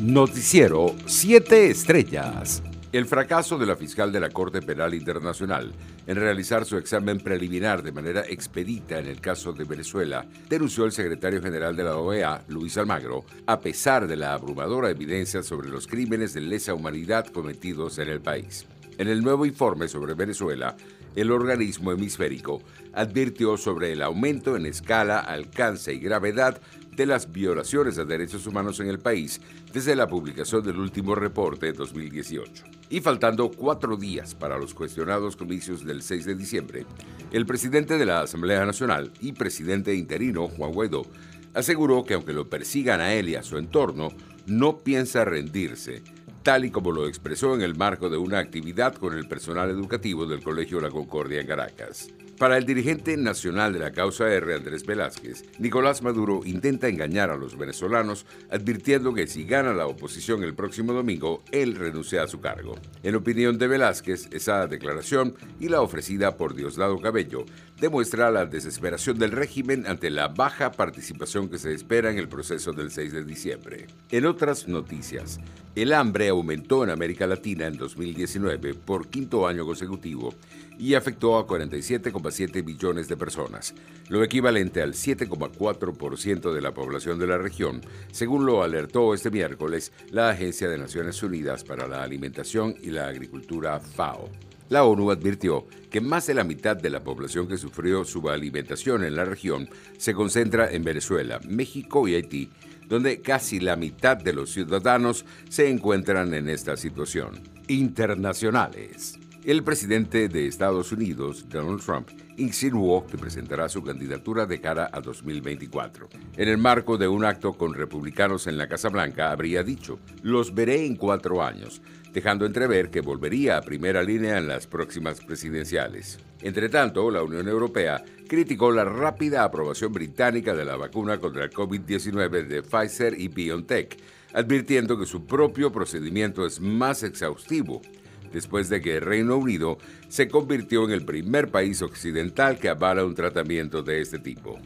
Noticiero 7 Estrellas. El fracaso de la fiscal de la Corte Penal Internacional en realizar su examen preliminar de manera expedita en el caso de Venezuela, denunció el secretario general de la OEA, Luis Almagro, a pesar de la abrumadora evidencia sobre los crímenes de lesa humanidad cometidos en el país. En el nuevo informe sobre Venezuela, el organismo hemisférico advirtió sobre el aumento en escala, alcance y gravedad de las violaciones a derechos humanos en el país desde la publicación del último reporte de 2018. Y faltando cuatro días para los cuestionados comicios del 6 de diciembre, el presidente de la Asamblea Nacional y presidente interino, Juan Guaidó, aseguró que aunque lo persigan a él y a su entorno, no piensa rendirse tal y como lo expresó en el marco de una actividad con el personal educativo del Colegio La Concordia en Caracas. Para el dirigente nacional de la causa R, Andrés Velázquez, Nicolás Maduro intenta engañar a los venezolanos advirtiendo que si gana la oposición el próximo domingo, él renuncia a su cargo. En opinión de Velázquez, esa declaración y la ofrecida por Diosdado Cabello demuestra la desesperación del régimen ante la baja participación que se espera en el proceso del 6 de diciembre. En otras noticias, el hambre aumentó en América Latina en 2019 por quinto año consecutivo y afectó a 47,7 millones de personas, lo equivalente al 7,4% de la población de la región, según lo alertó este miércoles la Agencia de Naciones Unidas para la Alimentación y la Agricultura FAO. La ONU advirtió que más de la mitad de la población que sufrió subalimentación en la región se concentra en Venezuela, México y Haití, donde casi la mitad de los ciudadanos se encuentran en esta situación. Internacionales. El presidente de Estados Unidos, Donald Trump, insinuó que presentará su candidatura de cara a 2024. En el marco de un acto con republicanos en la Casa Blanca, habría dicho, los veré en cuatro años, dejando entrever que volvería a primera línea en las próximas presidenciales. Entre tanto, la Unión Europea criticó la rápida aprobación británica de la vacuna contra el COVID-19 de Pfizer y BioNTech, advirtiendo que su propio procedimiento es más exhaustivo después de que el Reino Unido se convirtió en el primer país occidental que avala un tratamiento de este tipo.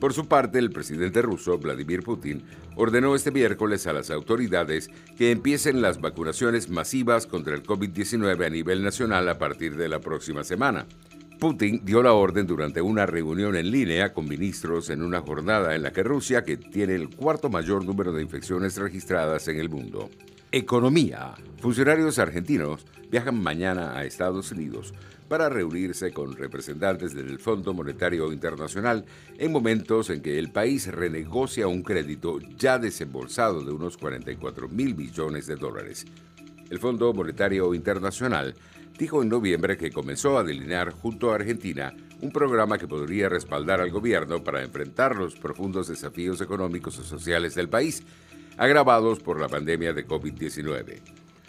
Por su parte, el presidente ruso, Vladimir Putin, ordenó este miércoles a las autoridades que empiecen las vacunaciones masivas contra el COVID-19 a nivel nacional a partir de la próxima semana. Putin dio la orden durante una reunión en línea con ministros en una jornada en la que Rusia, que tiene el cuarto mayor número de infecciones registradas en el mundo, Economía. Funcionarios argentinos viajan mañana a Estados Unidos para reunirse con representantes del Fondo Monetario Internacional en momentos en que el país renegocia un crédito ya desembolsado de unos 44 mil millones de dólares. El Fondo Monetario Internacional dijo en noviembre que comenzó a delinear junto a Argentina un programa que podría respaldar al gobierno para enfrentar los profundos desafíos económicos y sociales del país agravados por la pandemia de COVID-19.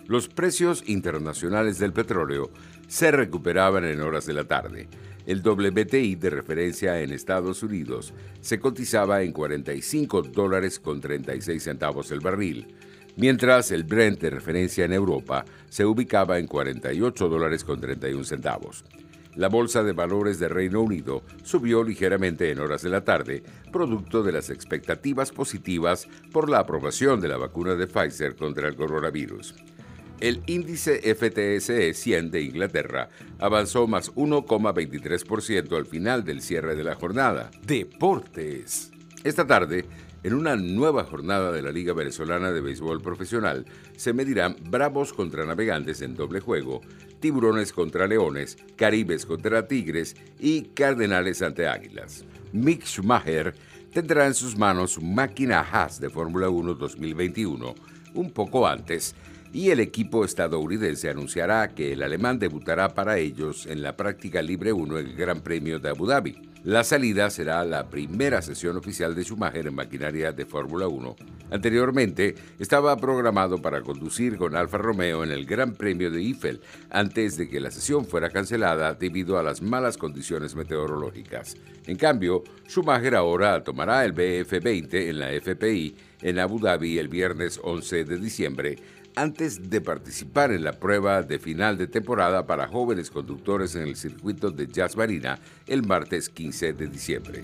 Los precios internacionales del petróleo se recuperaban en horas de la tarde. El WTI de referencia en Estados Unidos se cotizaba en 45 dólares con 36 centavos el barril, mientras el Brent de referencia en Europa se ubicaba en 48 dólares con 31 centavos. La bolsa de valores de Reino Unido subió ligeramente en horas de la tarde, producto de las expectativas positivas por la aprobación de la vacuna de Pfizer contra el coronavirus. El índice FTSE 100 de Inglaterra avanzó más 1,23% al final del cierre de la jornada. Deportes. Esta tarde, en una nueva jornada de la Liga Venezolana de Béisbol Profesional, se medirán Bravos contra Navegantes en doble juego, Tiburones contra Leones, Caribes contra Tigres y Cardenales ante Águilas. Mick Schumacher tendrá en sus manos máquina Haas de Fórmula 1 2021 un poco antes y el equipo estadounidense anunciará que el alemán debutará para ellos en la práctica libre 1 en el Gran Premio de Abu Dhabi. La salida será la primera sesión oficial de Schumacher en maquinaria de Fórmula 1. Anteriormente estaba programado para conducir con Alfa Romeo en el Gran Premio de Eiffel antes de que la sesión fuera cancelada debido a las malas condiciones meteorológicas. En cambio, Schumacher ahora tomará el BF20 en la FPI en Abu Dhabi el viernes 11 de diciembre antes de participar en la prueba de final de temporada para jóvenes conductores en el circuito de Jazz Marina el martes 15 de diciembre.